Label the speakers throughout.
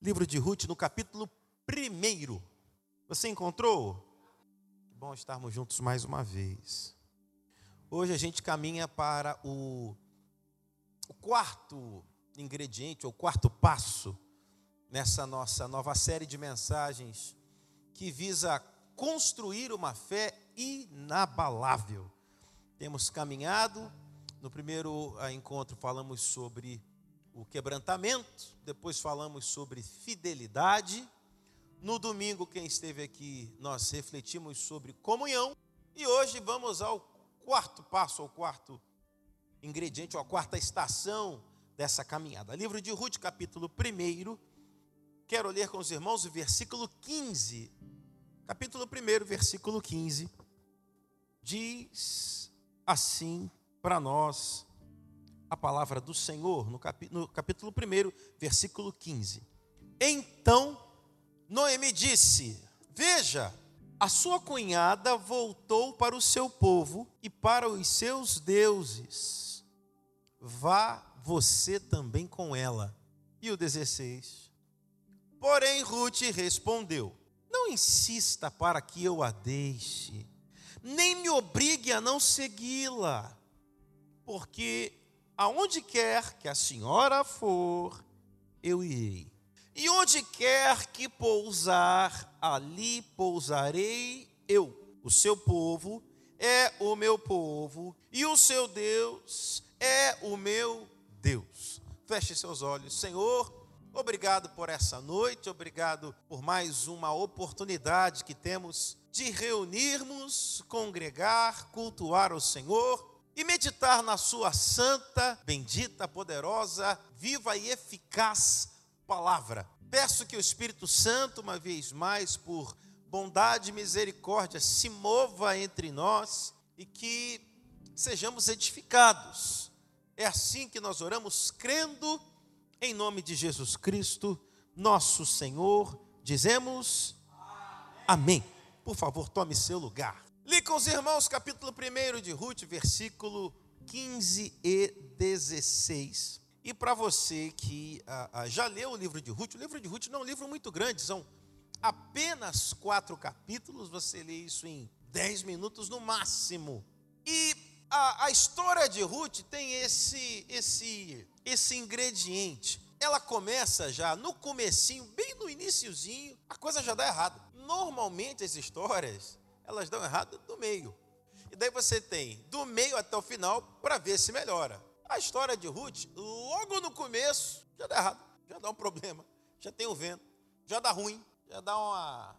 Speaker 1: livro de Ruth, no capítulo 1. Você encontrou? Que bom estarmos juntos mais uma vez. Hoje a gente caminha para o, o quarto ingrediente, ou quarto passo nessa nossa nova série de mensagens que visa construir uma fé inabalável. Temos caminhado, no primeiro ah, encontro falamos sobre o quebrantamento, depois falamos sobre fidelidade. No domingo, quem esteve aqui, nós refletimos sobre comunhão. E hoje vamos ao quarto passo, ao quarto ingrediente, ou a quarta estação dessa caminhada. Livro de Ruth, capítulo 1. Quero ler com os irmãos o versículo 15. Capítulo 1, versículo 15. Diz assim para nós a palavra do Senhor, no, capítulo 1, versículo 15. Então Noemi disse: Veja, a sua cunhada voltou para o seu povo e para os seus deuses. Vá você também com ela. E o 16. Porém, Ruth respondeu: Não insista para que eu a deixe, nem me obrigue a não segui-la, porque aonde quer que a senhora for, eu irei. E onde quer que pousar, ali pousarei eu. O seu povo é o meu povo, e o seu Deus é o meu Deus. Feche seus olhos, Senhor. Obrigado por essa noite, obrigado por mais uma oportunidade que temos de reunirmos, congregar, cultuar o Senhor e meditar na Sua santa, bendita, poderosa, viva e eficaz palavra. Peço que o Espírito Santo, uma vez mais, por bondade e misericórdia, se mova entre nós e que sejamos edificados. É assim que nós oramos, crendo em nome de Jesus Cristo, nosso Senhor. Dizemos amém. amém. Por favor, tome seu lugar. Li com os irmãos capítulo 1 de Ruth, versículo 15 e 16. E para você que ah, ah, já leu o livro de Ruth, o livro de Ruth não é um livro muito grande, são apenas quatro capítulos, você lê isso em dez minutos no máximo. E a, a história de Ruth tem esse, esse, esse ingrediente. Ela começa já no comecinho, bem no iníciozinho, a coisa já dá errado. Normalmente as histórias elas dão errado do meio. E daí você tem do meio até o final para ver se melhora. A história de Ruth, logo no começo, já dá errado, já dá um problema, já tem o vento, já dá ruim, já dá uma,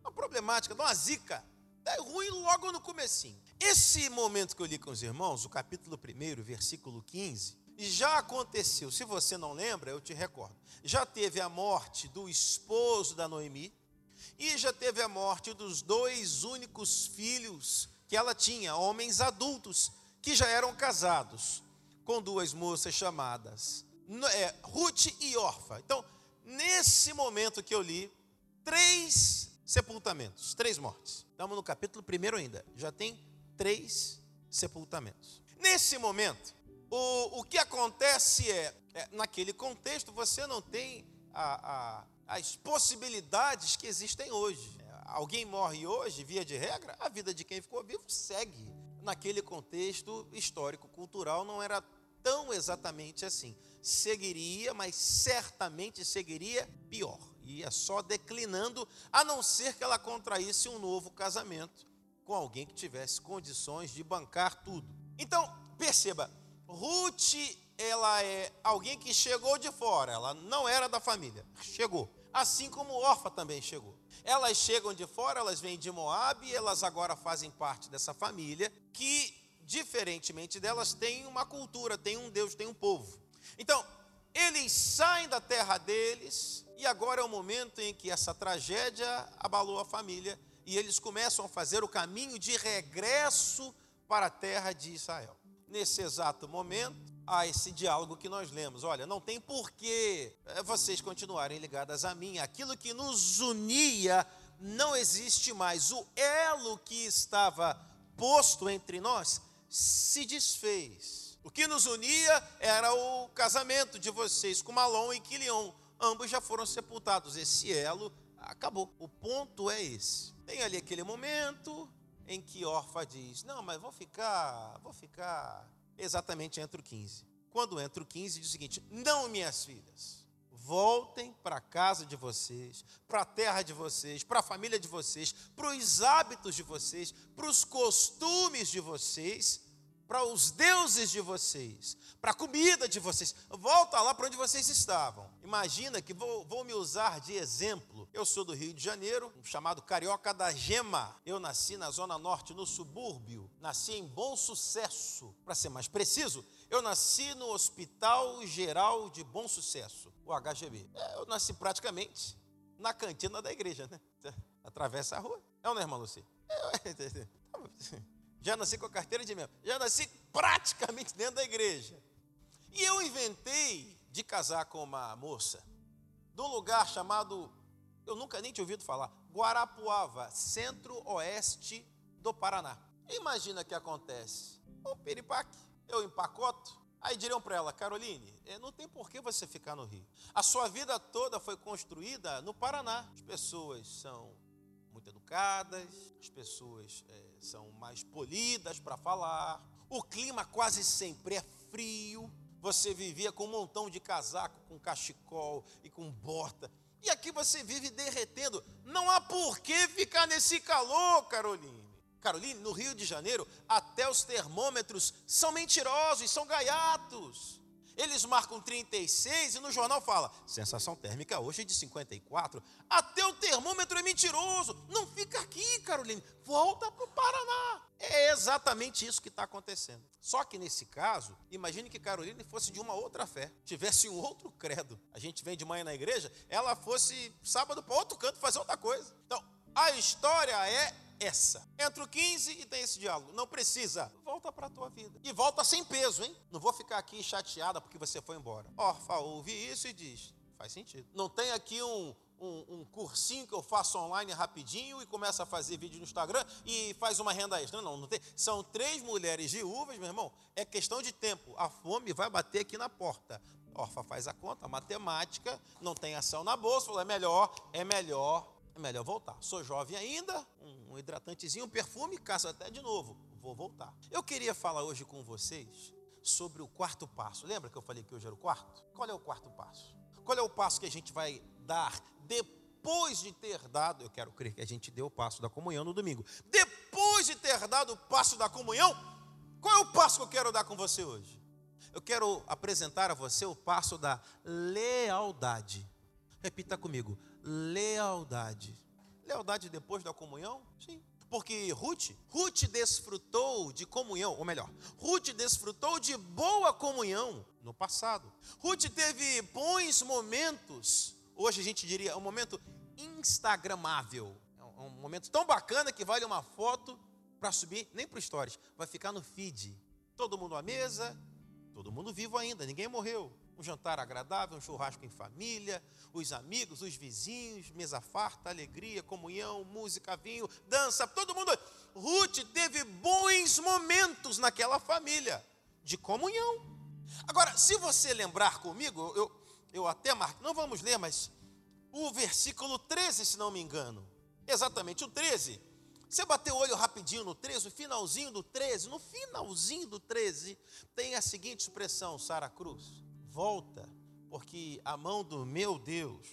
Speaker 1: uma problemática, dá uma zica. Dá ruim logo no comecinho. Esse momento que eu li com os irmãos, o capítulo 1, versículo 15, já aconteceu. Se você não lembra, eu te recordo. Já teve a morte do esposo da Noemi, e já teve a morte dos dois únicos filhos que ela tinha, homens adultos, que já eram casados com duas moças chamadas é, Ruth e Orfa. Então, nesse momento que eu li, três sepultamentos, três mortes. Estamos no capítulo primeiro ainda, já tem três sepultamentos. Nesse momento, o, o que acontece é, é, naquele contexto, você não tem a, a as possibilidades que existem hoje. Alguém morre hoje, via de regra, a vida de quem ficou vivo segue. Naquele contexto histórico, cultural, não era tão exatamente assim. Seguiria, mas certamente seguiria pior. Ia só declinando, a não ser que ela contraísse um novo casamento com alguém que tivesse condições de bancar tudo. Então, perceba, Ruth ela é alguém que chegou de fora, ela não era da família, chegou. Assim como Orfa também chegou. Elas chegam de fora, elas vêm de Moab elas agora fazem parte dessa família que, diferentemente delas, tem uma cultura, tem um Deus, tem um povo. Então, eles saem da terra deles e agora é o momento em que essa tragédia abalou a família e eles começam a fazer o caminho de regresso para a terra de Israel. Nesse exato momento, a esse diálogo que nós lemos. Olha, não tem porquê eh, vocês continuarem ligadas a mim. Aquilo que nos unia não existe mais. O elo que estava posto entre nós se desfez. O que nos unia era o casamento de vocês com Malom e Quilion. ambos já foram sepultados. Esse elo acabou. O ponto é esse. Tem ali aquele momento em que Orfa diz: Não, mas vou ficar, vou ficar exatamente entre o 15. Quando entra o 15, diz o seguinte: Não, minhas filhas, voltem para a casa de vocês, para a terra de vocês, para a família de vocês, para os hábitos de vocês, para os costumes de vocês para os deuses de vocês, para a comida de vocês. Volta lá para onde vocês estavam. Imagina que vou, vou, me usar de exemplo. Eu sou do Rio de Janeiro, chamado Carioca da Gema. Eu nasci na Zona Norte, no subúrbio. Nasci em Bom Sucesso. Para ser mais preciso, eu nasci no Hospital Geral de Bom Sucesso, o HGB. É, eu nasci praticamente na cantina da igreja, né? Atravessa a rua. É ou não, irmã Luci? É, já nasci com a carteira de membro, já nasci praticamente dentro da igreja. E eu inventei de casar com uma moça, de um lugar chamado, eu nunca nem tinha ouvido falar, Guarapuava, centro-oeste do Paraná. Imagina o que acontece. Um piripaque, eu empacoto, aí diriam para ela, Caroline, eh, não tem por que você ficar no Rio. A sua vida toda foi construída no Paraná. As pessoas são muito educadas, as pessoas é, são mais polidas para falar, o clima quase sempre é frio, você vivia com um montão de casaco, com cachecol e com bota, e aqui você vive derretendo. Não há por que ficar nesse calor, Caroline. Caroline, no Rio de Janeiro, até os termômetros são mentirosos, são gaiatos. Eles marcam 36 e no jornal fala: sensação térmica hoje de 54. Até o termômetro é mentiroso. Não fica aqui, Caroline. Volta para o Paraná. É exatamente isso que está acontecendo. Só que nesse caso, imagine que Caroline fosse de uma outra fé, tivesse um outro credo. A gente vem de manhã na igreja, ela fosse sábado para outro canto fazer outra coisa. Então, a história é essa. Entra o 15 e tem esse diálogo. Não precisa. Volta para a tua vida. E volta sem peso, hein? Não vou ficar aqui chateada porque você foi embora. Orfa ouve isso e diz: faz sentido. Não tem aqui um, um, um, cursinho que eu faço online rapidinho e começa a fazer vídeo no Instagram e faz uma renda extra. Não, não tem. São três mulheres viúvas, meu irmão. É questão de tempo. A fome vai bater aqui na porta. Orfa faz a conta, matemática, não tem ação na bolsa, falou, é melhor, é melhor é melhor voltar. Sou jovem ainda, um hidratantezinho, um perfume, caso até de novo. Vou voltar. Eu queria falar hoje com vocês sobre o quarto passo. Lembra que eu falei que hoje era o quarto? Qual é o quarto passo? Qual é o passo que a gente vai dar depois de ter dado? Eu quero crer que a gente deu o passo da comunhão no domingo. Depois de ter dado o passo da comunhão, qual é o passo que eu quero dar com você hoje? Eu quero apresentar a você o passo da lealdade. Repita comigo: lealdade. Lealdade depois da comunhão? Sim. Porque Ruth, Ruth desfrutou de comunhão, ou melhor, Ruth desfrutou de boa comunhão no passado. Ruth teve bons momentos, hoje a gente diria um momento instagramável. É um momento tão bacana que vale uma foto para subir, nem para stories, vai ficar no feed. Todo mundo à mesa, todo mundo vivo ainda, ninguém morreu um jantar agradável, um churrasco em família, os amigos, os vizinhos, mesa farta, alegria, comunhão, música, vinho, dança, todo mundo. Ruth teve bons momentos naquela família de comunhão. Agora, se você lembrar comigo, eu, eu até marco, não vamos ler, mas o versículo 13, se não me engano, exatamente o 13. Você bateu o olho rapidinho no 13, no finalzinho do 13, no finalzinho do 13, tem a seguinte expressão, Sara Cruz volta, porque a mão do meu Deus,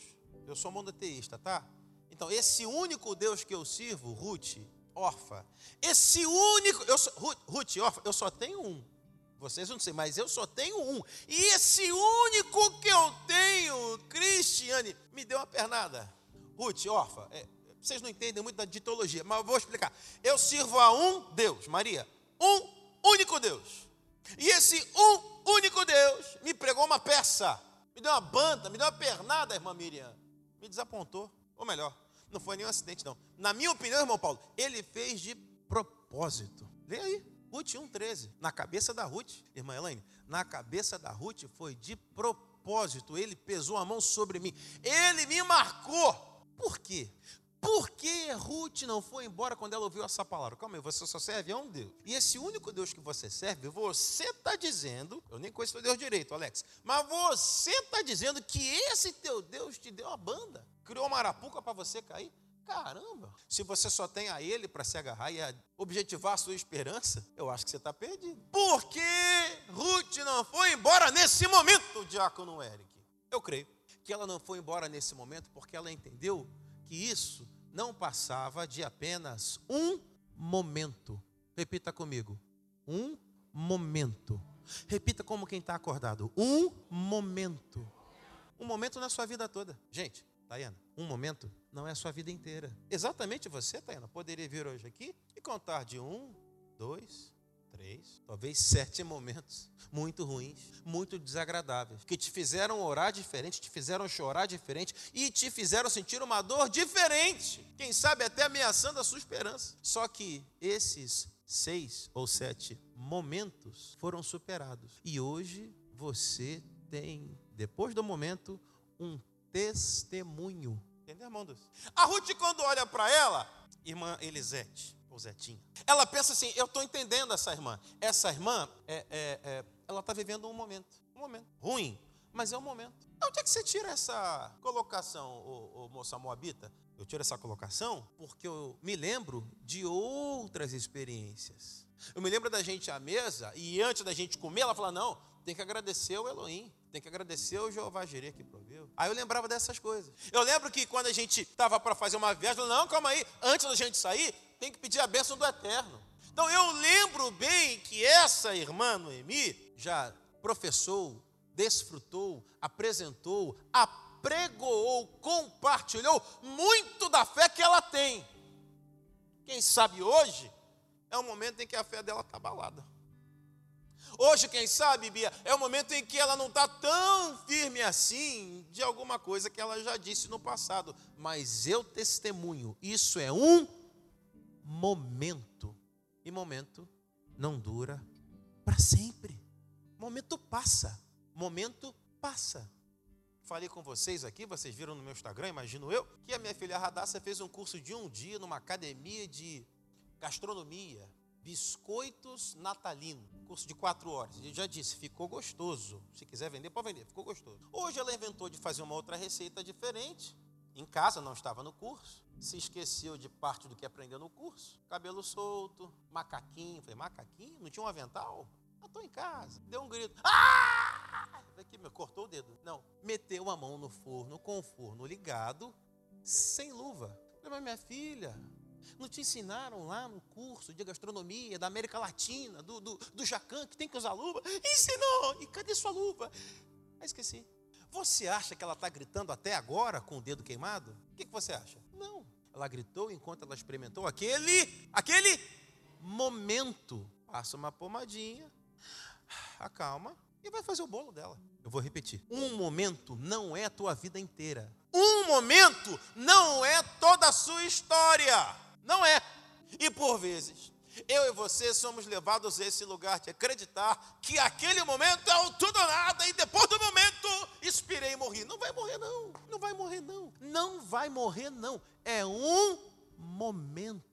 Speaker 1: eu sou monoteísta, tá? Então, esse único Deus que eu sirvo, Ruth, órfã, esse único, eu sou, Ruth, órfã, eu só tenho um. Vocês não sei, mas eu só tenho um. E esse único que eu tenho, Cristiane, me deu uma pernada. Ruth, órfã, é, vocês não entendem muito da ditologia, mas eu vou explicar. Eu sirvo a um Deus, Maria, um único Deus. E esse um único Deus me pregou uma peça, me deu uma banda, me deu uma pernada, irmã Miriam. Me desapontou. Ou melhor, não foi nenhum acidente, não. Na minha opinião, irmão Paulo, ele fez de propósito. Vem aí, Ruth 1,13. Na cabeça da Ruth, irmã Elaine, na cabeça da Ruth foi de propósito. Ele pesou a mão sobre mim. Ele me marcou. Por quê? Por que Ruth não foi embora quando ela ouviu essa palavra? Calma aí, você só serve a um Deus. E esse único Deus que você serve, você está dizendo, eu nem conheço o Deus direito, Alex, mas você está dizendo que esse teu Deus te deu a banda, criou uma arapuca para você cair? Caramba! Se você só tem a Ele para se agarrar e objetivar a sua esperança, eu acho que você está perdido. Por que Ruth não foi embora nesse momento, diácono Eric? Eu creio que ela não foi embora nesse momento porque ela entendeu que isso não passava de apenas um momento. Repita comigo: um momento. Repita como quem está acordado: um momento. Um momento na sua vida toda. Gente, Tayana, um momento não é a sua vida inteira. Exatamente você, Tayana, poderia vir hoje aqui e contar de um, dois, três, talvez sete momentos muito ruins, muito desagradáveis, que te fizeram orar diferente, te fizeram chorar diferente e te fizeram sentir uma dor diferente. Quem sabe até ameaçando a sua esperança. Só que esses seis ou sete momentos foram superados. E hoje você tem, depois do momento, um testemunho. Entendeu, irmão? A Ruth, quando olha para ela, irmã Elisete, ou Zetinha. Ela pensa assim: eu estou entendendo essa irmã. Essa irmã, é, é, é, ela está vivendo um momento, um momento ruim, mas é um momento. Então, onde é que você tira essa colocação, ô, ô, moça moabita? Eu tiro essa colocação porque eu me lembro de outras experiências. Eu me lembro da gente à mesa e antes da gente comer, ela fala: não, tem que agradecer o Elohim, tem que agradecer o Jeová Jireh que proveu. Aí eu lembrava dessas coisas. Eu lembro que quando a gente estava para fazer uma viagem, eu falei, não, calma aí, antes da gente sair, tem que pedir a bênção do Eterno. Então eu lembro bem que essa irmã Noemi já professou, desfrutou, apresentou, apregoou, compartilhou muito da fé que ela tem. Quem sabe hoje é o momento em que a fé dela está abalada. Hoje, quem sabe, Bia, é o momento em que ela não está tão firme assim de alguma coisa que ela já disse no passado. Mas eu testemunho, isso é um momento. E momento não dura para sempre. Momento passa. Momento passa. Falei com vocês aqui, vocês viram no meu Instagram, imagino eu, que a minha filha Radassa fez um curso de um dia numa academia de gastronomia, biscoitos natalinos, curso de quatro horas. Eu já disse, ficou gostoso. Se quiser vender, pode vender, ficou gostoso. Hoje ela inventou de fazer uma outra receita diferente. Em casa, não estava no curso se esqueceu de parte do que aprendeu no curso. Cabelo solto, macaquinho. Falei, macaquinho? Não tinha um avental? Eu estou em casa. Deu um grito. Ah! Aqui, meu, cortou o dedo. Não, meteu a mão no forno, com o forno ligado, sem luva. Falei, mas minha filha, não te ensinaram lá no curso de gastronomia da América Latina, do, do, do Jacan, que tem que usar luva? Ensinou! E cadê sua luva? Ah, esqueci. Você acha que ela está gritando até agora com o dedo queimado? O que, que você acha? Ela gritou enquanto ela experimentou aquele, aquele momento. Passa uma pomadinha, acalma e vai fazer o bolo dela. Eu vou repetir. Um momento não é a tua vida inteira. Um momento não é toda a sua história. Não é. E por vezes, eu e você somos levados a esse lugar de acreditar que aquele momento é o tudo ou nada e depois do momento expirei e morri. Não vai morrer não. Não vai morrer não. Não vai morrer não. É um momento.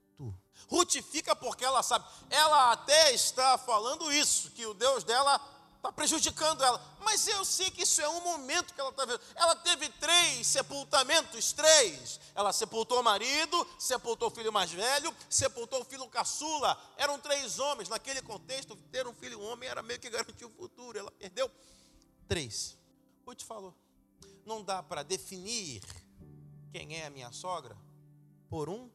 Speaker 1: Ruth fica porque ela sabe. Ela até está falando isso, que o Deus dela está prejudicando ela. Mas eu sei que isso é um momento que ela está vendo. Ela teve três sepultamentos, três. Ela sepultou o marido, sepultou o filho mais velho, sepultou o filho caçula. Eram três homens. Naquele contexto, ter um filho homem era meio que garantir o futuro. Ela perdeu três. Ruth falou: não dá para definir quem é a minha sogra por um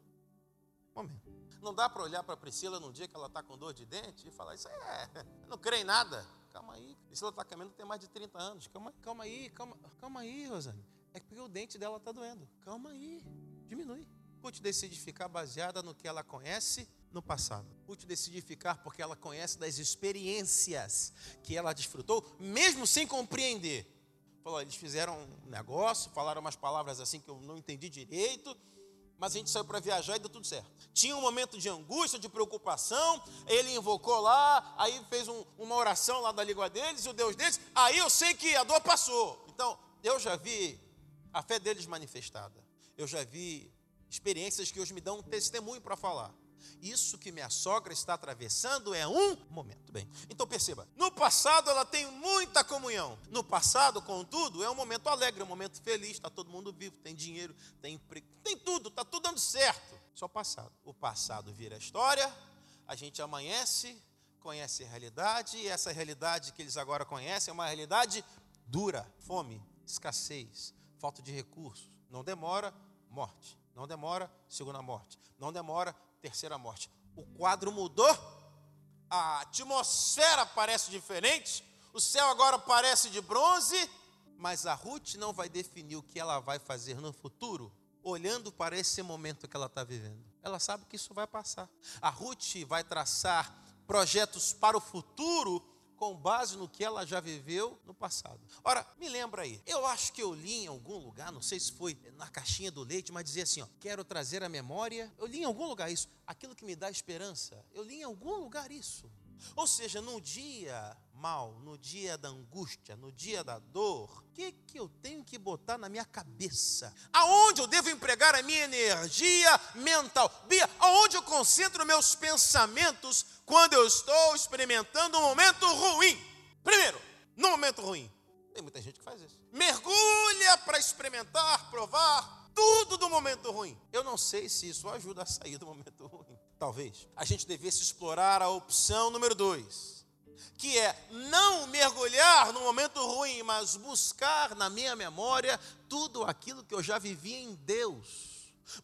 Speaker 1: momento. Não dá para olhar para Priscila num dia que ela está com dor de dente e falar: Isso é, não creio em nada. Calma aí, Priscila está caminhando tem mais de 30 anos. Calma, calma aí, calma, calma aí, Rosane. É porque o dente dela está doendo. Calma aí, diminui. Ruth decide ficar baseada no que ela conhece no passado. Ruth decide ficar porque ela conhece das experiências que ela desfrutou, mesmo sem compreender. Falou, eles fizeram um negócio, falaram umas palavras assim que eu não entendi direito, mas a gente saiu para viajar e deu tudo certo. Tinha um momento de angústia, de preocupação, ele invocou lá, aí fez um, uma oração lá da língua deles, o Deus deles, aí eu sei que a dor passou. Então, eu já vi a fé deles manifestada, eu já vi experiências que hoje me dão um testemunho para falar. Isso que minha sogra está atravessando é um momento. Bem, então perceba: no passado ela tem muita comunhão. No passado, contudo, é um momento alegre, um momento feliz. Está todo mundo vivo, tem dinheiro, tem emprego, tem tudo, está tudo dando certo. Só passado. O passado vira história, a gente amanhece, conhece a realidade, e essa realidade que eles agora conhecem é uma realidade dura: fome, escassez, falta de recursos. Não demora, morte. Não demora, segunda morte. Não demora, terceira morte. O quadro mudou, a atmosfera parece diferente, o céu agora parece de bronze, mas a Ruth não vai definir o que ela vai fazer no futuro, olhando para esse momento que ela está vivendo. Ela sabe que isso vai passar. A Ruth vai traçar projetos para o futuro com base no que ela já viveu no passado. Ora, me lembra aí, eu acho que eu li em algum lugar, não sei se foi na caixinha do leite, mas dizia assim: ó, quero trazer a memória. Eu li em algum lugar isso, aquilo que me dá esperança. Eu li em algum lugar isso. Ou seja, no dia mal, no dia da angústia, no dia da dor, o que, que eu tenho que botar na minha cabeça? Aonde eu devo empregar a minha energia mental? Bia, aonde eu concentro meus pensamentos quando eu estou experimentando um momento ruim? Primeiro, no momento ruim. Tem muita gente que faz isso. Mergulha para experimentar, provar tudo do momento ruim. Eu não sei se isso ajuda a sair do momento ruim. Talvez. A gente devesse explorar a opção número dois, que é não mergulhar no momento ruim, mas buscar na minha memória tudo aquilo que eu já vivi em Deus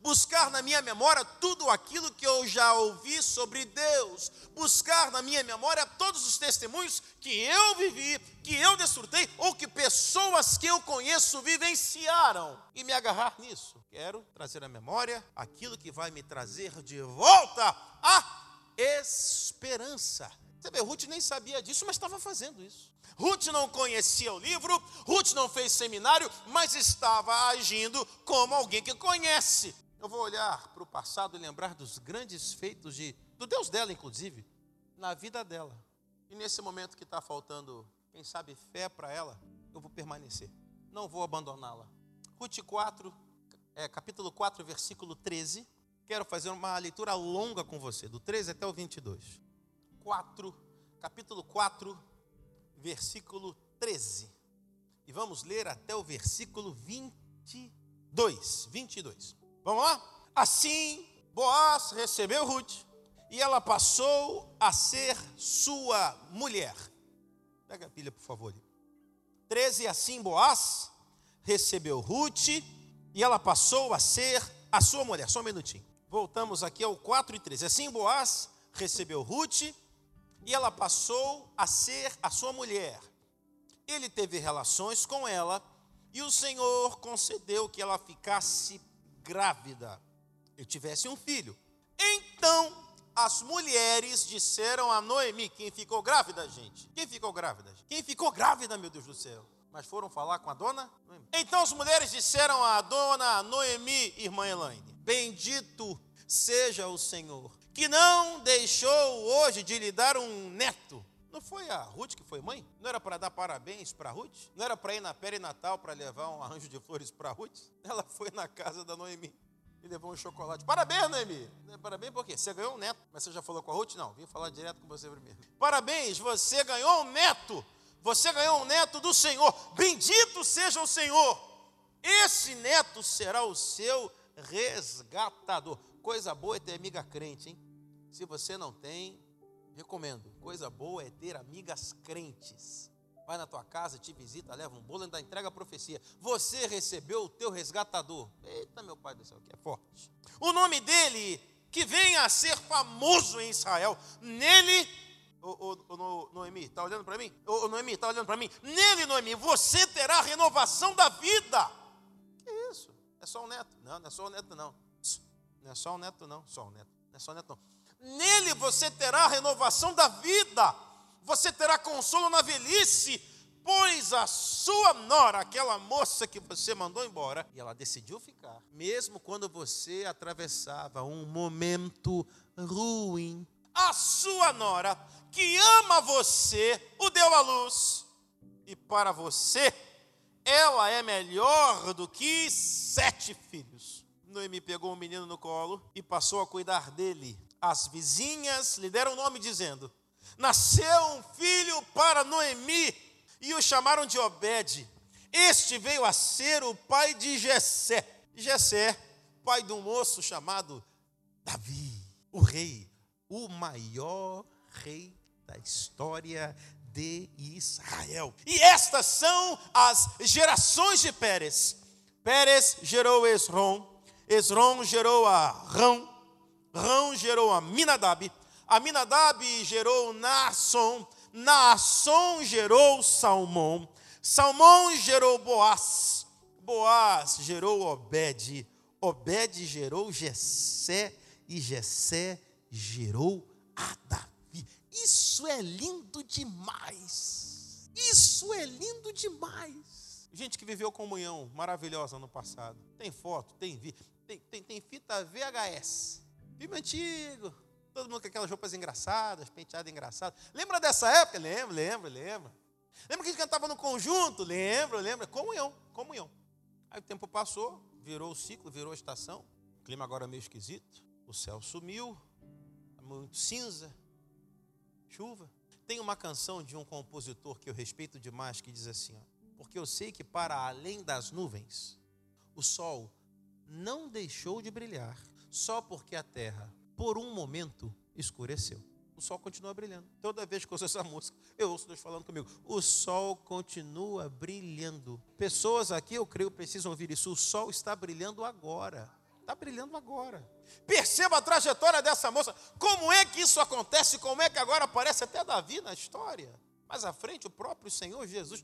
Speaker 1: buscar na minha memória tudo aquilo que eu já ouvi sobre Deus, buscar na minha memória todos os testemunhos que eu vivi, que eu desfrutei ou que pessoas que eu conheço vivenciaram e me agarrar nisso. Quero trazer à memória aquilo que vai me trazer de volta a esperança. Você vê, Ruth nem sabia disso, mas estava fazendo isso. Ruth não conhecia o livro, Ruth não fez seminário, mas estava agindo como alguém que conhece. Eu vou olhar para o passado e lembrar dos grandes feitos de, do Deus dela, inclusive, na vida dela. E nesse momento que está faltando, quem sabe, fé para ela, eu vou permanecer. Não vou abandoná-la. Ruth 4, é, capítulo 4, versículo 13. Quero fazer uma leitura longa com você, do 13 até o 22. 4, capítulo 4, versículo 13. E vamos ler até o versículo 22. 22. Vamos lá? Assim, Boaz recebeu Ruth e ela passou a ser sua mulher. Pega a pilha, por favor. 13. Assim, Boaz recebeu Ruth e ela passou a ser a sua mulher. Só um minutinho. Voltamos aqui ao 4 e 13. Assim, Boaz recebeu Ruth e ela passou a ser a sua mulher. Ele teve relações com ela e o Senhor concedeu que ela ficasse grávida e tivesse um filho. Então as mulheres disseram a Noemi, quem ficou grávida, gente? Quem ficou grávida? Quem ficou grávida, meu Deus do céu? Mas foram falar com a dona? Noemi. Então as mulheres disseram à dona Noemi, irmã Elaine: Bendito seja o Senhor, que não deixou hoje de lhe dar um neto. Não foi a Ruth que foi mãe? Não era para dar parabéns para Ruth? Não era para ir na Natal para levar um arranjo de flores para Ruth? Ela foi na casa da Noemi e levou um chocolate. Parabéns, Noemi! Parabéns por quê? Você ganhou um neto. Mas você já falou com a Ruth? Não, vim falar direto com você primeiro. Parabéns, você ganhou um neto. Você ganhou um neto do Senhor. Bendito seja o Senhor. Esse neto será o seu resgatador. Coisa boa é ter amiga crente, hein? Se você não tem, recomendo. Coisa boa é ter amigas crentes. Vai na tua casa, te visita, leva um bolo ainda entrega a profecia. Você recebeu o teu resgatador. Eita, meu pai do céu, que é forte. O nome dele, que venha a ser famoso em Israel. Nele, o, o, o Noemi, está olhando para mim? O Noemi, está olhando para mim? Nele, Noemi, você terá a renovação da vida. Que isso? É só um neto? Não, não é só um neto, não. Não é só um neto, não. Só um neto. Não é só um neto, não. Nele você terá a renovação da vida, você terá consolo na velhice, pois a sua nora, aquela moça que você mandou embora, e ela decidiu ficar, mesmo quando você atravessava um momento ruim. A sua nora, que ama você, o deu à luz, e para você, ela é melhor do que sete filhos. Noemi pegou o menino no colo e passou a cuidar dele. As vizinhas lhe deram o nome dizendo: Nasceu um filho para Noemi e o chamaram de Obed. Este veio a ser o pai de Jessé. Jessé, pai de um moço chamado Davi, o rei, o maior rei da história de Israel. E estas são as gerações de Pérez. Pérez gerou Esrom, Esrom gerou a Rão, Rão gerou a Minadab, a Minadab gerou Naasson, Naasson gerou Salmão, Salmão gerou Boaz, Boaz gerou Obed, Obed gerou Jessé e Jessé gerou a Davi. Isso é lindo demais. Isso é lindo demais. Gente que viveu comunhão maravilhosa no passado. Tem foto, tem tem, tem, tem fita VHS. Filme antigo. Todo mundo com aquelas roupas engraçadas, penteado engraçado. Lembra dessa época? Lembra, lembra, lembra. Lembra que a gente cantava no conjunto? Lembra, lembra. Comunhão, comunhão. Aí o tempo passou, virou o ciclo, virou a estação. O clima agora é meio esquisito. O céu sumiu, muito cinza, chuva. Tem uma canção de um compositor que eu respeito demais que diz assim: ó, Porque eu sei que para além das nuvens, o sol não deixou de brilhar, só porque a terra, por um momento, escureceu. O sol continua brilhando. Toda vez que eu ouço essa música, eu ouço Deus falando comigo. O sol continua brilhando. Pessoas aqui, eu creio, precisam ouvir isso. O sol está brilhando agora. Está brilhando agora. Perceba a trajetória dessa moça. Como é que isso acontece? Como é que agora aparece até Davi na história? Mais à frente, o próprio Senhor Jesus.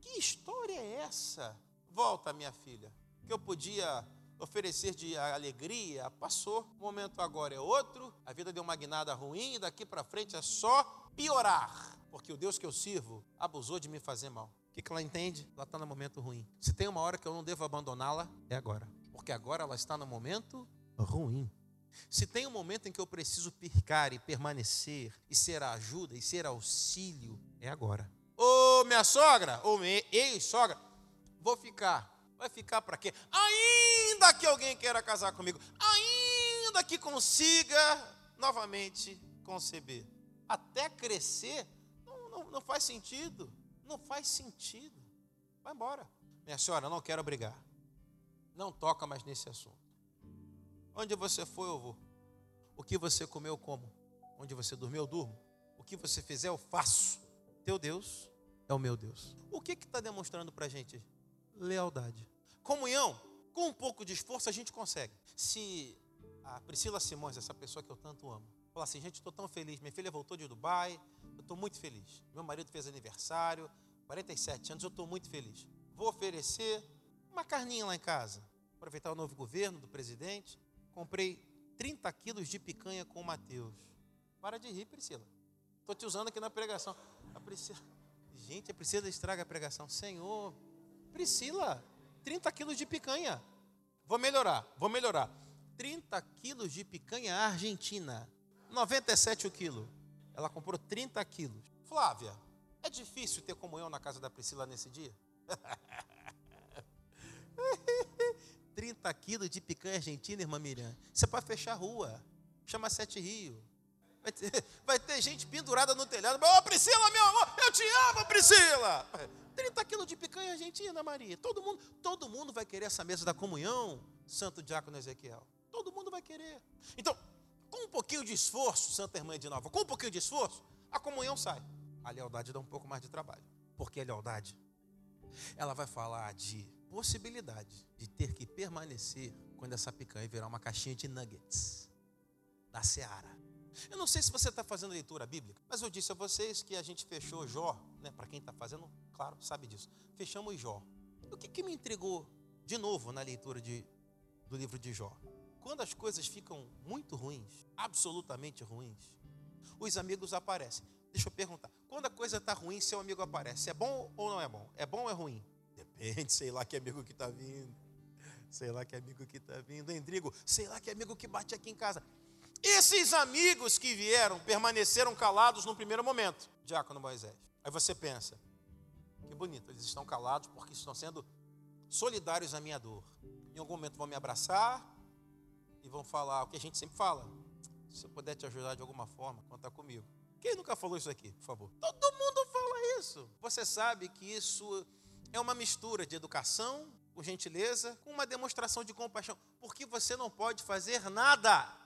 Speaker 1: Que história é essa? Volta, minha filha. Que eu podia oferecer de alegria, passou. O momento agora é outro. A vida deu uma guinada ruim e daqui para frente é só piorar. Porque o Deus que eu sirvo abusou de me fazer mal. O que, que ela entende? Ela está no momento ruim. Se tem uma hora que eu não devo abandoná-la, é agora. Porque agora ela está no momento ruim. Se tem um momento em que eu preciso picar e permanecer, e ser ajuda, e ser auxílio, é agora. Ô minha sogra, ô ex-sogra, vou ficar. Vai ficar para quê? Ainda que alguém queira casar comigo, ainda que consiga novamente conceber. Até crescer, não, não, não faz sentido. Não faz sentido. Vai embora. Minha senhora, não quero brigar. Não toca mais nesse assunto. Onde você foi, eu vou. O que você comeu, eu como. Onde você dormiu, eu durmo. O que você fizer, eu faço. Teu Deus é o meu Deus. O que está demonstrando para a gente? Lealdade. Comunhão, com um pouco de esforço a gente consegue. Se a Priscila Simões, essa pessoa que eu tanto amo, falar assim, gente, estou tão feliz, minha filha voltou de Dubai, eu estou muito feliz. Meu marido fez aniversário, 47 anos, eu estou muito feliz. Vou oferecer uma carninha lá em casa. Aproveitar o novo governo do presidente. Comprei 30 quilos de picanha com o Mateus. Para de rir, Priscila. Estou te usando aqui na pregação. A Priscila. Gente, a Priscila estraga a pregação. Senhor, Priscila, 30 quilos de picanha. Vou melhorar, vou melhorar. 30 quilos de picanha argentina. 97 o quilo. Ela comprou 30 quilos. Flávia, é difícil ter comunhão na casa da Priscila nesse dia? 30 quilos de picanha argentina, irmã Miriam. Isso é para fechar a rua. Chama Sete Rio. Vai ter, vai ter, gente pendurada no telhado. Ô, oh, Priscila, meu amor, eu te amo, Priscila. 30 quilos de picanha argentina, Maria. Todo mundo, todo mundo vai querer essa mesa da comunhão, Santo Diácono Ezequiel. Todo mundo vai querer. Então, com um pouquinho de esforço, Santa Irmã de Nova, com um pouquinho de esforço, a comunhão sai. A lealdade dá um pouco mais de trabalho. Porque a lealdade, ela vai falar de possibilidade de ter que permanecer quando essa picanha virar uma caixinha de nuggets da Seara. Eu não sei se você está fazendo leitura bíblica, mas eu disse a vocês que a gente fechou Jó, né? Para quem está fazendo, claro, sabe disso. Fechamos Jó. O que, que me intrigou de novo na leitura de, do livro de Jó? Quando as coisas ficam muito ruins, absolutamente ruins, os amigos aparecem. Deixa eu perguntar: quando a coisa está ruim, seu amigo aparece, é bom ou não é bom? É bom ou é ruim? Depende, sei lá que amigo que está vindo. Sei lá que amigo que está vindo. Endrigo, sei lá que amigo que bate aqui em casa. Esses amigos que vieram permaneceram calados no primeiro momento, Diácono Moisés. Aí você pensa, que bonito, eles estão calados porque estão sendo solidários à minha dor. Em algum momento vão me abraçar, e vão falar o que a gente sempre fala. Se eu puder te ajudar de alguma forma, conta comigo. Quem nunca falou isso aqui, por favor? Todo mundo fala isso. Você sabe que isso é uma mistura de educação, com gentileza, com uma demonstração de compaixão. Porque você não pode fazer nada.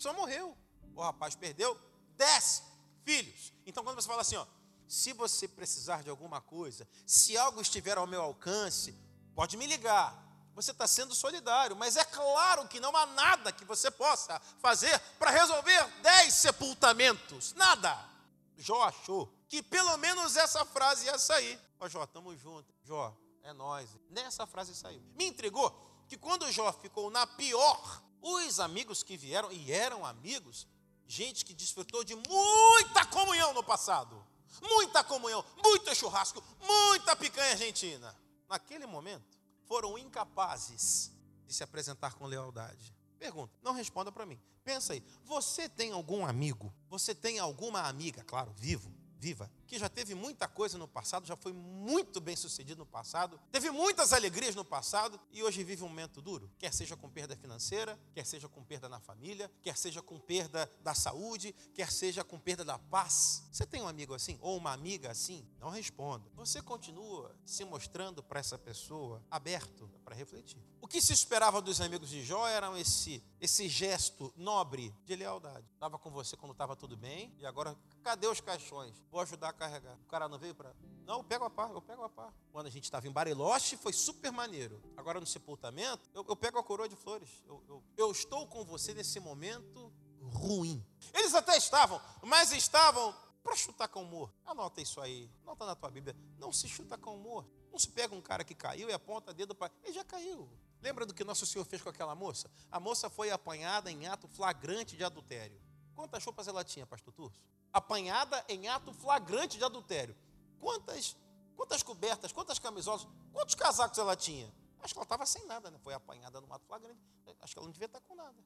Speaker 1: Só morreu. O rapaz perdeu dez filhos. Então, quando você fala assim, ó, se você precisar de alguma coisa, se algo estiver ao meu alcance, pode me ligar. Você está sendo solidário, mas é claro que não há nada que você possa fazer para resolver dez sepultamentos. Nada. Jó achou que pelo menos essa frase ia sair. Ó, Jó, estamos juntos. Jó, é nós. Nessa frase saiu. Me intrigou que quando Jó ficou na pior, os amigos que vieram, e eram amigos, gente que desfrutou de muita comunhão no passado, muita comunhão, muito churrasco, muita picanha argentina. Naquele momento, foram incapazes de se apresentar com lealdade. Pergunta, não responda para mim. Pensa aí, você tem algum amigo? Você tem alguma amiga, claro, vivo, viva, que já teve muita coisa no passado, já foi muito bem sucedido no passado, teve muitas alegrias no passado e hoje vive um momento duro, quer seja com perda financeira, quer seja com perda na família, quer seja com perda da saúde, quer seja com perda da paz. Você tem um amigo assim ou uma amiga assim? Não responda. Você continua se mostrando para essa pessoa aberto para refletir. Que se esperava dos amigos de Jó era esse esse gesto nobre de lealdade. Estava com você quando estava tudo bem e agora cadê os caixões? Vou ajudar a carregar. O cara não veio para. Não, eu pego a pá, eu pego a pá. Quando a gente estava em Bariloche, foi super maneiro. Agora no sepultamento, eu, eu pego a coroa de flores. Eu, eu, eu estou com você nesse momento ruim. Eles até estavam, mas estavam para chutar com morto. Anota isso aí, anota na tua Bíblia. Não se chuta com morto. Não se pega um cara que caiu e aponta dedo para. Ele já caiu. Lembra do que nosso Senhor fez com aquela moça? A moça foi apanhada em ato flagrante de adultério. Quantas roupas ela tinha, pastor Turso? apanhada em ato flagrante de adultério. Quantas, quantas cobertas, quantas camisolas, quantos casacos ela tinha? Acho que ela estava sem nada, né? Foi apanhada no ato flagrante. Acho que ela não devia estar com nada.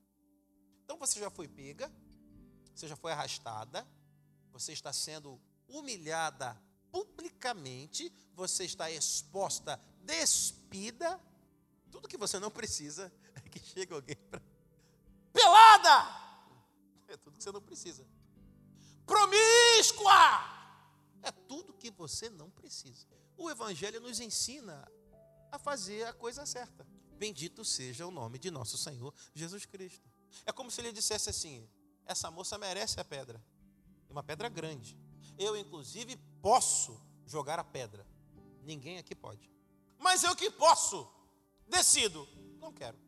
Speaker 1: Então você já foi pega, você já foi arrastada, você está sendo humilhada publicamente, você está exposta, despida. Tudo que você não precisa é que chegue alguém para. Pelada! É tudo que você não precisa promíscua. É tudo que você não precisa. O Evangelho nos ensina a fazer a coisa certa. Bendito seja o nome de nosso Senhor Jesus Cristo. É como se ele dissesse assim: essa moça merece a pedra, uma pedra grande. Eu, inclusive, posso jogar a pedra. Ninguém aqui pode. Mas eu que posso, decido, não quero.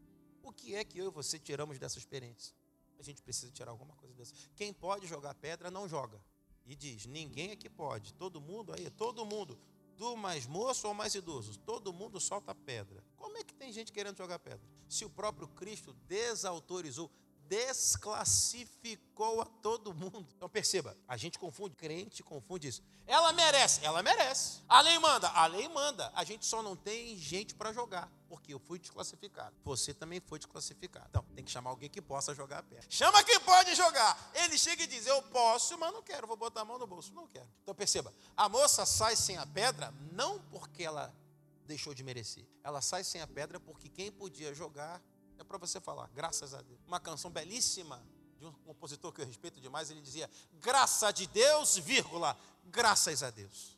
Speaker 1: O que é que eu e você tiramos dessa experiência? A gente precisa tirar alguma coisa dessa. Quem pode jogar pedra, não joga. E diz: ninguém aqui pode. Todo mundo aí, todo mundo, do mais moço ou mais idoso, todo mundo solta pedra. Como é que tem gente querendo jogar pedra? Se o próprio Cristo desautorizou, desclassificou a todo mundo. Então perceba, a gente confunde, crente confunde isso. Ela merece, ela merece. A lei manda, a lei manda. A gente só não tem gente para jogar, porque eu fui desclassificado. Você também foi desclassificado. Então, tem que chamar alguém que possa jogar a pedra. Chama quem pode jogar. Ele chega e diz: Eu posso, mas não quero, vou botar a mão no bolso. Não quero. Então perceba, a moça sai sem a pedra, não porque ela deixou de merecer. Ela sai sem a pedra porque quem podia jogar é para você falar, graças a Deus. Uma canção belíssima de um compositor que eu respeito demais, ele dizia: Graça de Deus, vírgula, graças a Deus.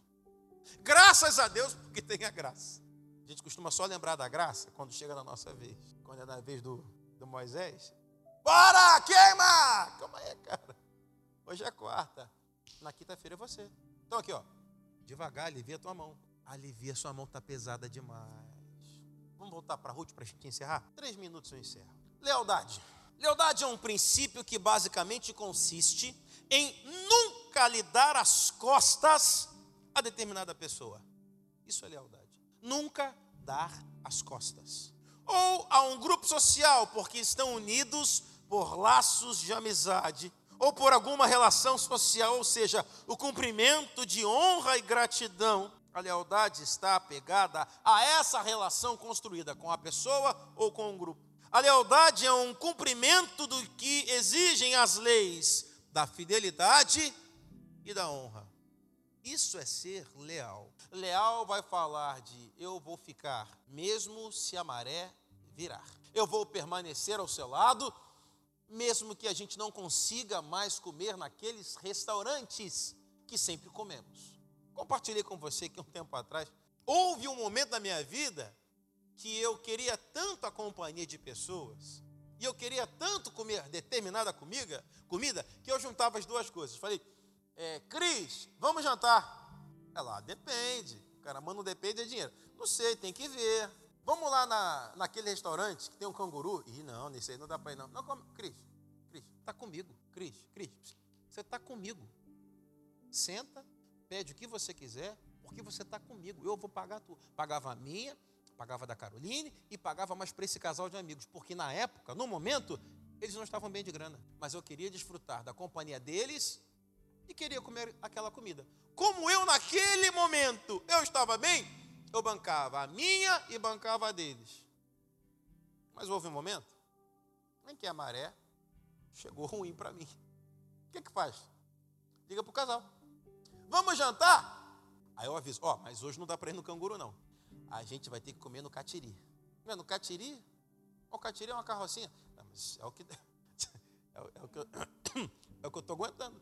Speaker 1: Graças a Deus, porque tem a graça. A gente costuma só lembrar da graça quando chega na nossa vez. Quando é na vez do, do Moisés. Bora, queima! Calma aí, cara. Hoje é quarta. Na quinta-feira é você. Então aqui, ó. Devagar, alivia a tua mão. Alivia sua mão, tá pesada demais. Vamos voltar para Ruth para a gente encerrar? Três minutos eu encerro. Lealdade. Lealdade é um princípio que basicamente consiste em nunca lhe dar as costas a determinada pessoa. Isso é lealdade. Nunca dar as costas. Ou a um grupo social, porque estão unidos por laços de amizade, ou por alguma relação social, ou seja, o cumprimento de honra e gratidão a lealdade está apegada a essa relação construída com a pessoa ou com o grupo. A lealdade é um cumprimento do que exigem as leis da fidelidade e da honra. Isso é ser leal. Leal vai falar de eu vou ficar, mesmo se a maré virar. Eu vou permanecer ao seu lado, mesmo que a gente não consiga mais comer naqueles restaurantes que sempre comemos. Compartilhei com você que um tempo atrás houve um momento na minha vida que eu queria tanto a companhia de pessoas e eu queria tanto comer determinada comida, comida que eu juntava as duas coisas. Falei, é, Cris, vamos jantar? Ela, depende. O cara, mano, depende é dinheiro. Não sei, tem que ver. Vamos lá na, naquele restaurante que tem um canguru? Ih, não, nesse aí não dá para ir não. Não, come. Cris, Cris, tá comigo. Cris, Cris, você tá comigo. Senta, pede o que você quiser, porque você está comigo. Eu vou pagar tudo. Pagava a minha, pagava da Caroline e pagava mais para esse casal de amigos, porque na época, no momento, eles não estavam bem de grana, mas eu queria desfrutar da companhia deles e queria comer aquela comida. Como eu naquele momento eu estava bem, eu bancava a minha e bancava a deles. Mas houve um momento em que a maré chegou ruim para mim. O que que faz? Liga para o casal. Vamos jantar? Aí eu aviso, ó, oh, mas hoje não dá para ir no canguru não a gente vai ter que comer no catiri. Não é no catiri? O catiri é uma carrocinha. Não, mas é o que, é, o, é o que eu é estou aguentando.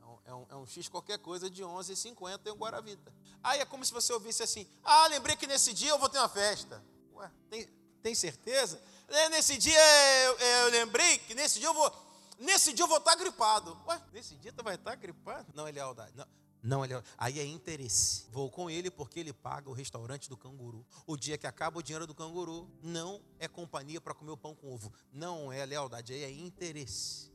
Speaker 1: É um, é, um, é um, X qualquer coisa de 11,50 em Guaravita. Aí é como se você ouvisse assim, ah, lembrei que nesse dia eu vou ter uma festa. Ué, tem, tem certeza? É, nesse dia eu, eu lembrei que nesse dia eu vou... Nesse dia eu vou estar gripado. Ué, nesse dia tu vai estar gripado? Não é lealdade. Não. Não, ele, aí é interesse. Vou com ele porque ele paga o restaurante do canguru. O dia que acaba o dinheiro do canguru, não é companhia para comer o pão com ovo. Não é lealdade, aí é interesse.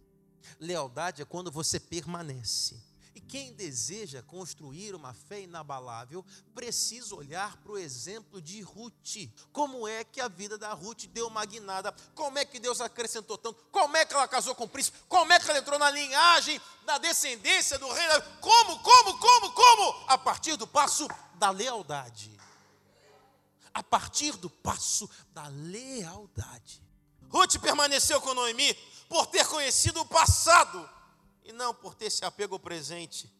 Speaker 1: Lealdade é quando você permanece. E quem deseja construir uma fé inabalável precisa olhar para o exemplo de Ruth. Como é que a vida da Ruth deu uma guinada? Como é que Deus acrescentou tanto? Como é que ela casou com o príncipe? Como é que ela entrou na linhagem da descendência do rei? Como, como, como, como? A partir do passo da lealdade. A partir do passo da lealdade. Ruth permaneceu com Noemi por ter conhecido o passado e não por ter esse apego ao presente.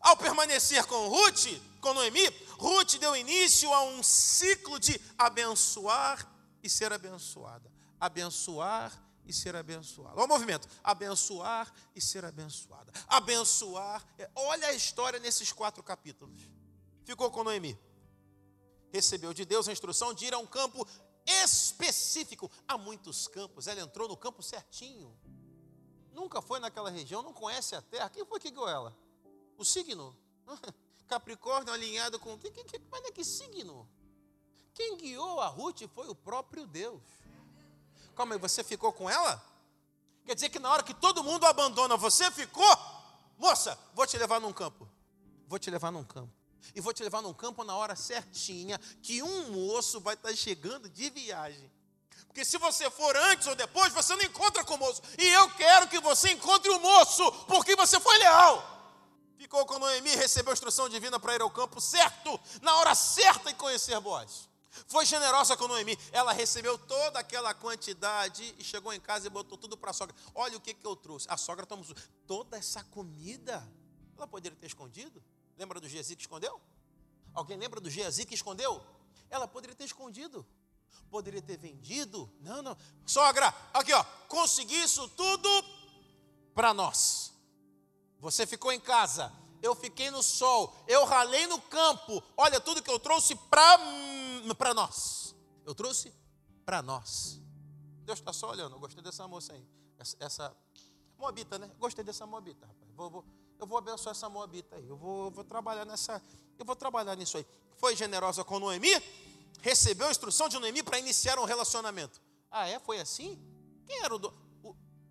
Speaker 1: Ao permanecer com Ruth, com Noemi, Ruth deu início a um ciclo de abençoar e ser abençoada. Abençoar e ser abençoada. Olha o movimento. Abençoar e ser abençoada. Abençoar. É, olha a história nesses quatro capítulos. Ficou com Noemi. Recebeu de Deus a instrução de ir a um campo específico. Há muitos campos. Ela entrou no campo certinho nunca foi naquela região, não conhece a terra. Quem foi que guiou ela? O signo. Capricórnio alinhado com. Que, mas é que signo? Quem guiou a Ruth foi o próprio Deus. Calma aí, você ficou com ela? Quer dizer que na hora que todo mundo abandona, você ficou? Moça, vou te levar num campo. Vou te levar num campo. E vou te levar num campo na hora certinha, que um moço vai estar chegando de viagem. Porque se você for antes ou depois, você não encontra com o moço. E eu quero que você encontre o moço, porque você foi leal. Ficou com Noemi, recebeu a instrução divina para ir ao campo certo, na hora certa e conhecer Boaz. Foi generosa com Noemi. Ela recebeu toda aquela quantidade e chegou em casa e botou tudo para a sogra. Olha o que, que eu trouxe. A sogra tomou toda essa comida. Ela poderia ter escondido. Lembra do Geazi que escondeu? Alguém lembra do Geazi que escondeu? Ela poderia ter escondido poderia ter vendido. Não, não. Sogra, aqui ó, consegui isso tudo para nós. Você ficou em casa, eu fiquei no sol, eu ralei no campo. Olha tudo que eu trouxe para nós. Eu trouxe para nós. Deus está só olhando. Eu gostei dessa moça aí. Essa, essa moabita, né? Gostei dessa moabita, rapaz. Vou, vou, eu vou abençoar essa moabita aí. Eu vou, vou trabalhar nessa. Eu vou trabalhar nisso aí. Foi generosa com Noemi? Recebeu a instrução de Noemi para iniciar um relacionamento. Ah, é? Foi assim? Quem era o dono?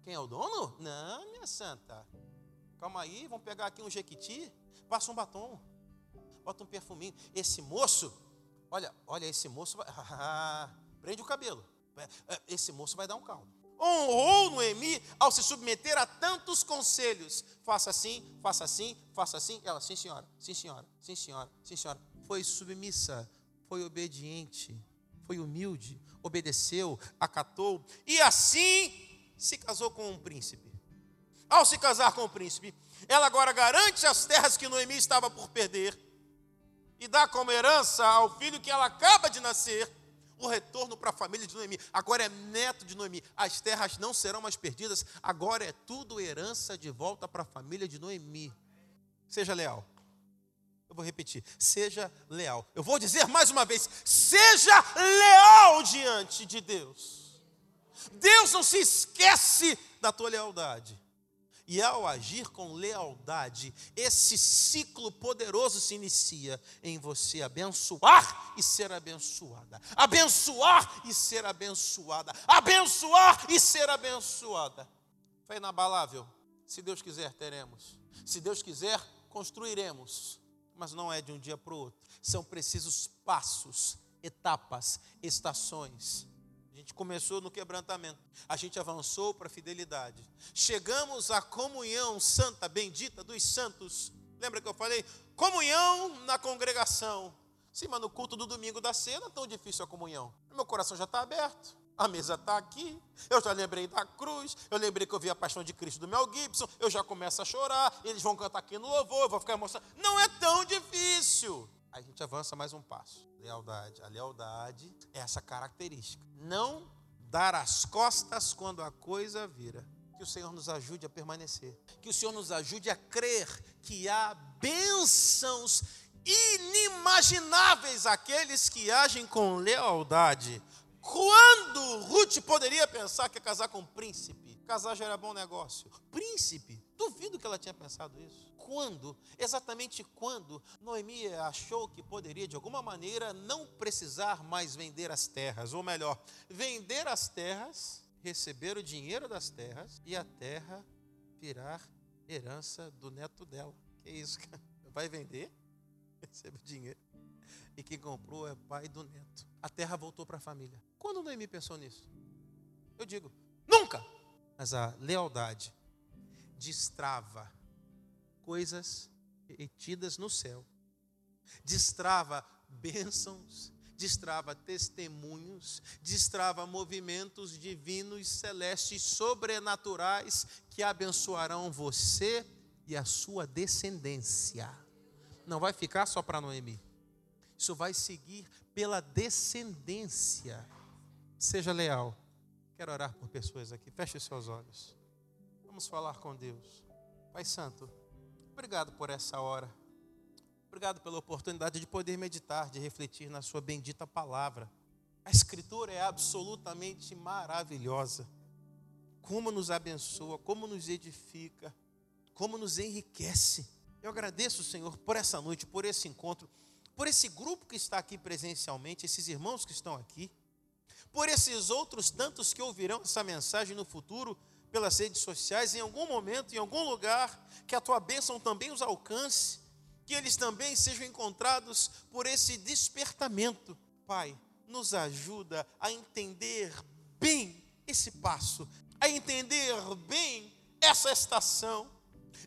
Speaker 1: Quem é o dono? Não, minha santa. Calma aí, vamos pegar aqui um jequiti, passa um batom, bota um perfuminho. Esse moço, olha, olha, esse moço vai. Ah, prende o cabelo. É, é, esse moço vai dar um caldo. Honrou Noemi ao se submeter a tantos conselhos. Faça assim, faça assim, faça assim. Ela, sim, senhora, sim, senhora, sim, senhora, sim, senhora. Foi submissa foi obediente, foi humilde, obedeceu, acatou e assim se casou com um príncipe. Ao se casar com o príncipe, ela agora garante as terras que Noemi estava por perder e dá como herança ao filho que ela acaba de nascer o retorno para a família de Noemi. Agora é neto de Noemi. As terras não serão mais perdidas. Agora é tudo herança de volta para a família de Noemi. Seja leal. Eu vou repetir. Seja leal. Eu vou dizer mais uma vez: seja leal diante de Deus. Deus não se esquece da tua lealdade. E ao agir com lealdade, esse ciclo poderoso se inicia em você abençoar e ser abençoada. Abençoar e ser abençoada. Abençoar e ser abençoada. Foi inabalável. Se Deus quiser, teremos. Se Deus quiser, construiremos. Mas não é de um dia para o outro. São precisos passos, etapas, estações a gente começou no quebrantamento, a gente avançou para a fidelidade. Chegamos à comunhão santa, bendita dos santos. Lembra que eu falei? Comunhão na congregação. Sim, mas no culto do domingo da cena, tão difícil a comunhão. Meu coração já está aberto. A mesa está aqui. Eu já lembrei da cruz. Eu lembrei que eu vi a paixão de Cristo do Mel Gibson. Eu já começo a chorar. Eles vão cantar aqui no louvor. Eu vou ficar emocionado. Não é tão difícil. Aí a gente avança mais um passo. Lealdade. A lealdade é essa característica. Não dar as costas quando a coisa vira. Que o Senhor nos ajude a permanecer. Que o Senhor nos ajude a crer que há bênçãos inimagináveis àqueles que agem com lealdade. Quando Ruth poderia pensar que ia casar com um príncipe? Casar já era bom negócio. Príncipe? Duvido que ela tinha pensado isso quando, exatamente quando, Noemi achou que poderia, de alguma maneira, não precisar mais vender as terras, ou melhor, vender as terras, receber o dinheiro das terras e a terra virar herança do neto dela. Que isso, Vai vender, recebe o dinheiro. E quem comprou é pai do neto. A terra voltou para a família. Quando Noemi pensou nisso? Eu digo, nunca! Mas a lealdade destrava coisas retidas no céu. Destrava bênçãos, destrava testemunhos, destrava movimentos divinos, celestes, sobrenaturais que abençoarão você e a sua descendência. Não vai ficar só para Noemi. Isso vai seguir pela descendência. Seja leal. Quero orar por pessoas aqui. Feche seus olhos. Vamos falar com Deus. Pai Santo. Obrigado por essa hora. Obrigado pela oportunidade de poder meditar, de refletir na Sua bendita palavra. A Escritura é absolutamente maravilhosa. Como nos abençoa, como nos edifica, como nos enriquece. Eu agradeço, Senhor, por essa noite, por esse encontro, por esse grupo que está aqui presencialmente, esses irmãos que estão aqui, por esses outros tantos que ouvirão essa mensagem no futuro pelas redes sociais, em algum momento, em algum lugar, que a tua bênção também os alcance, que eles também sejam encontrados por esse despertamento. Pai, nos ajuda a entender bem esse passo, a entender bem essa estação,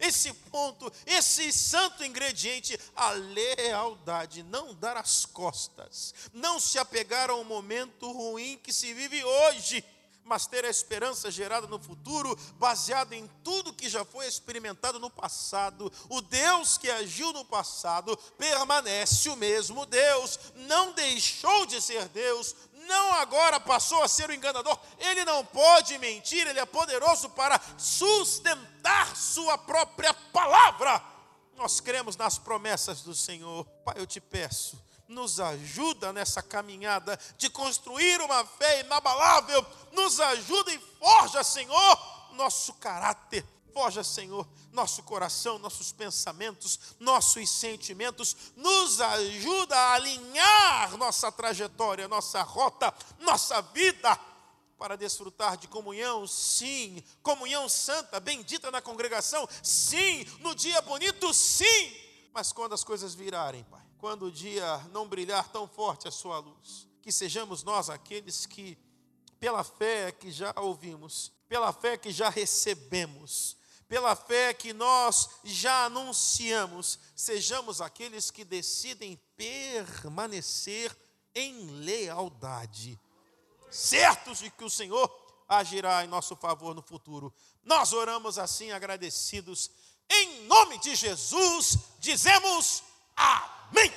Speaker 1: esse ponto, esse santo ingrediente, a lealdade, não dar as costas, não se apegar ao momento ruim que se vive hoje mas ter a esperança gerada no futuro, baseada em tudo que já foi experimentado no passado. O Deus que agiu no passado permanece o mesmo Deus, não deixou de ser Deus, não agora passou a ser o enganador. Ele não pode mentir, ele é poderoso para sustentar sua própria palavra. Nós cremos nas promessas do Senhor. Pai, eu te peço nos ajuda nessa caminhada de construir uma fé inabalável, nos ajuda e forja, Senhor, nosso caráter, forja, Senhor, nosso coração, nossos pensamentos, nossos sentimentos, nos ajuda a alinhar nossa trajetória, nossa rota, nossa vida para desfrutar de comunhão, sim, comunhão santa, bendita na congregação, sim, no dia bonito, sim, mas quando as coisas virarem, Pai quando o dia não brilhar tão forte a sua luz. Que sejamos nós aqueles que, pela fé que já ouvimos, pela fé que já recebemos, pela fé que nós já anunciamos, sejamos aqueles que decidem permanecer em lealdade, certos de que o Senhor agirá em nosso favor no futuro. Nós oramos assim agradecidos. Em nome de Jesus, dizemos Amém.